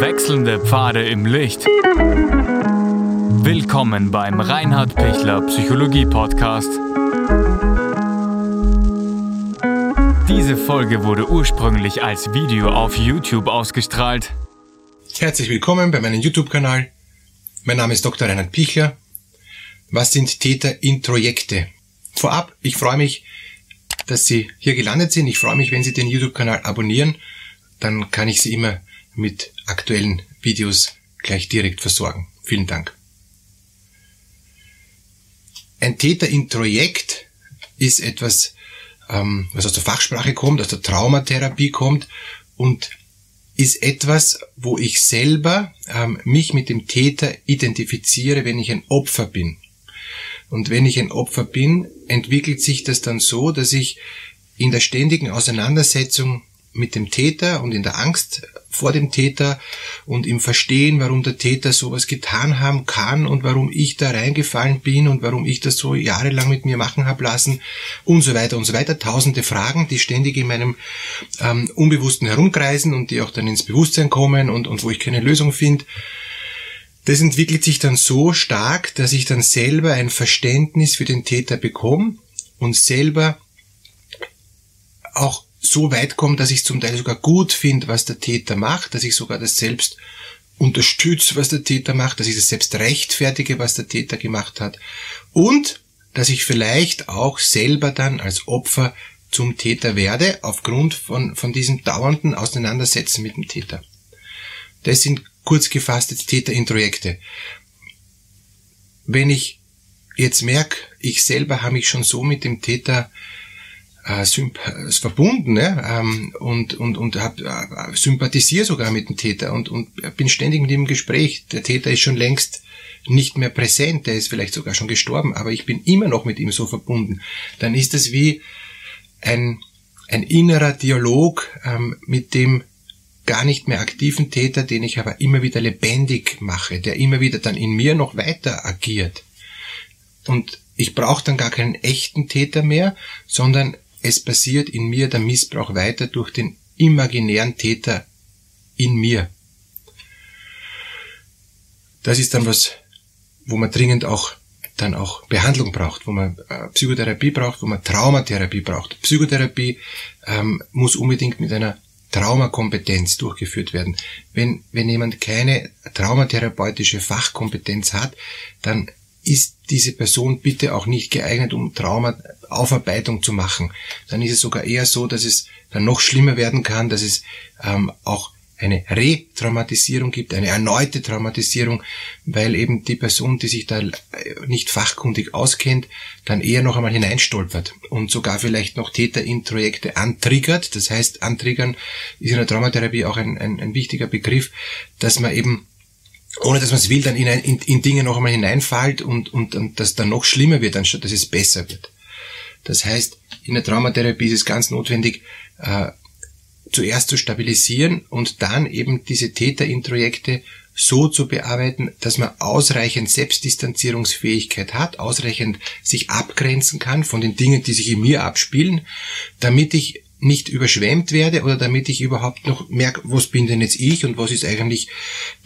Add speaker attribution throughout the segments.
Speaker 1: Wechselnde Pfade im Licht. Willkommen beim Reinhard Pichler Psychologie Podcast. Diese Folge wurde ursprünglich als Video auf YouTube ausgestrahlt.
Speaker 2: Herzlich willkommen bei meinem YouTube-Kanal. Mein Name ist Dr. Reinhard Pichler. Was sind Täterintrojekte? Vorab, ich freue mich, dass Sie hier gelandet sind. Ich freue mich, wenn Sie den YouTube-Kanal abonnieren. Dann kann ich Sie immer mit aktuellen Videos gleich direkt versorgen. Vielen Dank. Ein Täterintrojekt ist etwas, ähm, was aus der Fachsprache kommt, aus der Traumatherapie kommt und ist etwas, wo ich selber ähm, mich mit dem Täter identifiziere, wenn ich ein Opfer bin. Und wenn ich ein Opfer bin, entwickelt sich das dann so, dass ich in der ständigen Auseinandersetzung mit dem Täter und in der Angst vor dem Täter und im Verstehen, warum der Täter sowas getan haben kann und warum ich da reingefallen bin und warum ich das so jahrelang mit mir machen habe lassen und so weiter und so weiter. Tausende Fragen, die ständig in meinem ähm, Unbewussten herumkreisen und die auch dann ins Bewusstsein kommen und, und wo ich keine Lösung finde. Das entwickelt sich dann so stark, dass ich dann selber ein Verständnis für den Täter bekomme und selber auch so weit komme, dass ich zum Teil sogar gut finde, was der Täter macht, dass ich sogar das selbst unterstütze, was der Täter macht, dass ich das selbst rechtfertige, was der Täter gemacht hat und dass ich vielleicht auch selber dann als Opfer zum Täter werde, aufgrund von, von diesem dauernden Auseinandersetzen mit dem Täter. Das sind kurz gefasst jetzt Täterintrojekte. Wenn ich jetzt merke, ich selber habe mich schon so mit dem Täter äh, verbunden ne? ähm, und und und äh, sympathisiere sogar mit dem Täter und und bin ständig mit ihm im Gespräch. Der Täter ist schon längst nicht mehr präsent, der ist vielleicht sogar schon gestorben, aber ich bin immer noch mit ihm so verbunden. Dann ist es wie ein ein innerer Dialog ähm, mit dem gar nicht mehr aktiven Täter, den ich aber immer wieder lebendig mache, der immer wieder dann in mir noch weiter agiert. Und ich brauche dann gar keinen echten Täter mehr, sondern es passiert in mir der Missbrauch weiter durch den imaginären Täter in mir. Das ist dann was, wo man dringend auch dann auch Behandlung braucht, wo man äh, Psychotherapie braucht, wo man Traumatherapie braucht. Psychotherapie ähm, muss unbedingt mit einer Traumakompetenz durchgeführt werden. Wenn, wenn jemand keine traumatherapeutische Fachkompetenz hat, dann ist diese Person bitte auch nicht geeignet, um Traumaaufarbeitung zu machen. Dann ist es sogar eher so, dass es dann noch schlimmer werden kann, dass es ähm, auch eine Retraumatisierung gibt, eine erneute Traumatisierung, weil eben die Person, die sich da nicht fachkundig auskennt, dann eher noch einmal hineinstolpert und sogar vielleicht noch Täter in Projekte antriggert. Das heißt, antriggern ist in der Traumatherapie auch ein, ein, ein wichtiger Begriff, dass man eben ohne dass man es will, dann in, in, in Dinge noch einmal hineinfällt und, und, und das dann noch schlimmer wird, anstatt dass es besser wird. Das heißt, in der Traumatherapie ist es ganz notwendig, äh, zuerst zu stabilisieren und dann eben diese Täterintrojekte so zu bearbeiten, dass man ausreichend Selbstdistanzierungsfähigkeit hat, ausreichend sich abgrenzen kann von den Dingen, die sich in mir abspielen, damit ich nicht überschwemmt werde oder damit ich überhaupt noch merke, was bin denn jetzt ich und was ist eigentlich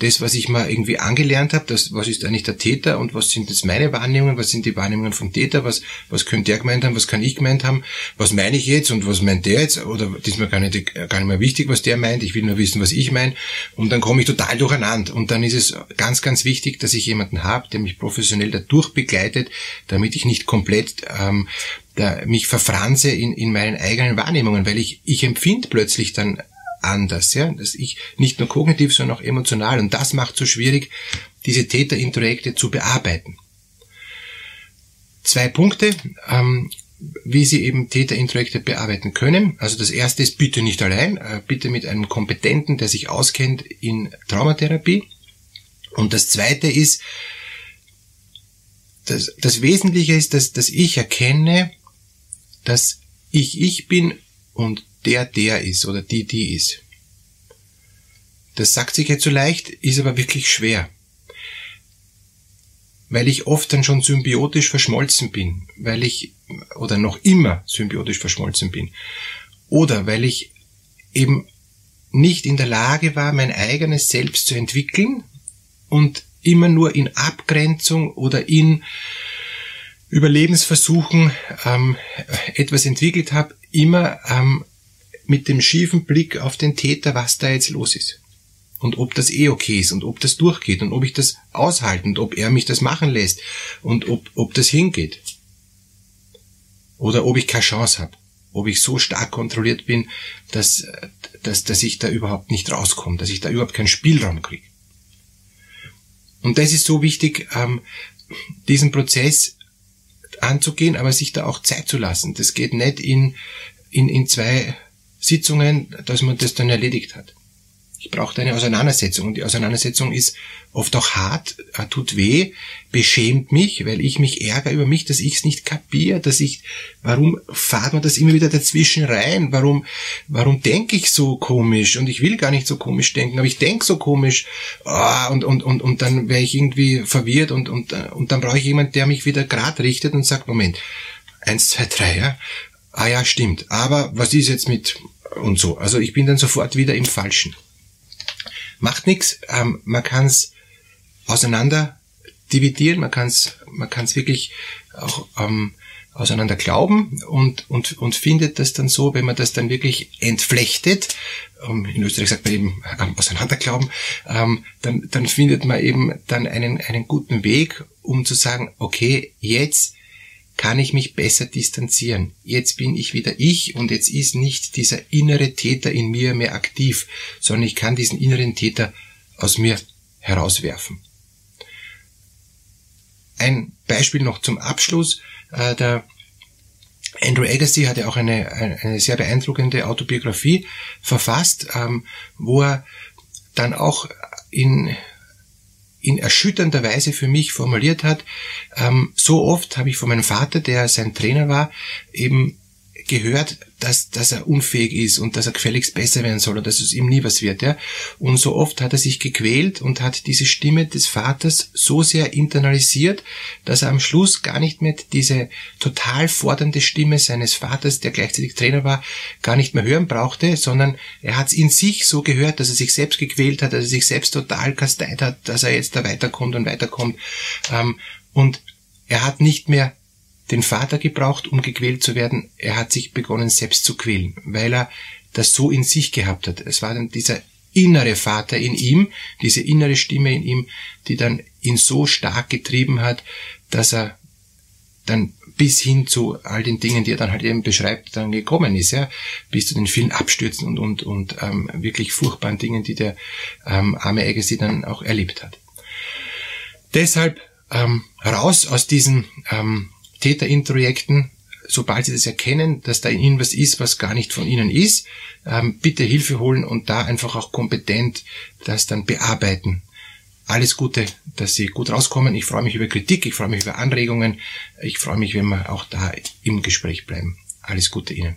Speaker 2: das, was ich mal irgendwie angelernt habe, das, was ist eigentlich der Täter und was sind jetzt meine Wahrnehmungen, was sind die Wahrnehmungen vom Täter, was, was könnte der gemeint haben, was kann ich gemeint haben, was meine ich jetzt und was meint der jetzt? Oder das ist mir gar nicht, gar nicht mehr wichtig, was der meint, ich will nur wissen, was ich meine und dann komme ich total durcheinander. Und dann ist es ganz, ganz wichtig, dass ich jemanden habe, der mich professionell dadurch begleitet, damit ich nicht komplett ähm, mich verfranse in, in meinen eigenen Wahrnehmungen, weil ich, ich empfinde plötzlich dann anders, ja, dass ich nicht nur kognitiv, sondern auch emotional und das macht so schwierig, diese Täterintrojekte zu bearbeiten. Zwei Punkte, ähm, wie Sie eben Täterintrojekte bearbeiten können. Also das erste ist bitte nicht allein, äh, bitte mit einem Kompetenten, der sich auskennt in Traumatherapie. Und das zweite ist, das, das Wesentliche ist, dass, dass ich erkenne, dass ich ich bin und der der ist oder die die ist. Das sagt sich jetzt so leicht, ist aber wirklich schwer. Weil ich oft dann schon symbiotisch verschmolzen bin, weil ich, oder noch immer symbiotisch verschmolzen bin. Oder weil ich eben nicht in der Lage war, mein eigenes Selbst zu entwickeln und immer nur in Abgrenzung oder in Überlebensversuchen ähm, etwas entwickelt habe, immer ähm, mit dem schiefen Blick auf den Täter, was da jetzt los ist. Und ob das eh okay ist und ob das durchgeht und ob ich das aushalten und ob er mich das machen lässt und ob, ob das hingeht. Oder ob ich keine Chance habe. Ob ich so stark kontrolliert bin, dass, dass, dass ich da überhaupt nicht rauskomme, dass ich da überhaupt keinen Spielraum kriege. Und das ist so wichtig, ähm, diesen Prozess anzugehen, aber sich da auch Zeit zu lassen. Das geht nicht in, in, in zwei Sitzungen, dass man das dann erledigt hat. Ich brauche eine Auseinandersetzung und die Auseinandersetzung ist oft auch hart, äh, tut weh, beschämt mich, weil ich mich ärgere über mich, dass ich es nicht kapiere, dass ich, warum fahrt man das immer wieder dazwischen rein? Warum, warum denke ich so komisch? Und ich will gar nicht so komisch denken, aber ich denke so komisch oh, und, und, und, und dann wäre ich irgendwie verwirrt und, und, äh, und dann brauche ich jemand, der mich wieder grad richtet und sagt, Moment, eins, zwei, drei, ja, ah ja, stimmt, aber was ist jetzt mit und so. Also ich bin dann sofort wieder im Falschen. Macht nichts, ähm, man kann es auseinander dividieren, man kann es man kann's wirklich auch ähm, auseinander glauben und, und, und findet das dann so, wenn man das dann wirklich entflechtet, ähm, in Österreich sagt man eben ähm, auseinander glauben, ähm, dann, dann findet man eben dann einen, einen guten Weg, um zu sagen, okay, jetzt kann ich mich besser distanzieren. Jetzt bin ich wieder ich und jetzt ist nicht dieser innere Täter in mir mehr aktiv, sondern ich kann diesen inneren Täter aus mir herauswerfen. Ein Beispiel noch zum Abschluss. Äh, der Andrew Agassi hat ja auch eine, eine sehr beeindruckende Autobiografie verfasst, ähm, wo er dann auch in in erschütternder Weise für mich formuliert hat. Ähm, so oft habe ich von meinem Vater, der sein Trainer war, eben gehört, dass, dass er unfähig ist und dass er gefälligst besser werden soll und dass es ihm nie was wird. Ja? Und so oft hat er sich gequält und hat diese Stimme des Vaters so sehr internalisiert, dass er am Schluss gar nicht mehr diese total fordernde Stimme seines Vaters, der gleichzeitig Trainer war, gar nicht mehr hören brauchte, sondern er hat es in sich so gehört, dass er sich selbst gequält hat, dass er sich selbst total kasteit hat, dass er jetzt da weiterkommt und weiterkommt. Ähm, und er hat nicht mehr den Vater gebraucht, um gequält zu werden. Er hat sich begonnen selbst zu quälen, weil er das so in sich gehabt hat. Es war dann dieser innere Vater in ihm, diese innere Stimme in ihm, die dann ihn so stark getrieben hat, dass er dann bis hin zu all den Dingen, die er dann halt eben beschreibt, dann gekommen ist, ja, bis zu den vielen Abstürzen und und und ähm, wirklich furchtbaren Dingen, die der ähm, arme Agassi dann auch erlebt hat. Deshalb ähm, raus aus diesen ähm, Täterintrojekten, sobald sie das erkennen, dass da in ihnen was ist, was gar nicht von ihnen ist, ähm, bitte Hilfe holen und da einfach auch kompetent das dann bearbeiten. Alles Gute, dass Sie gut rauskommen. Ich freue mich über Kritik, ich freue mich über Anregungen. Ich freue mich, wenn wir auch da im Gespräch bleiben. Alles Gute Ihnen.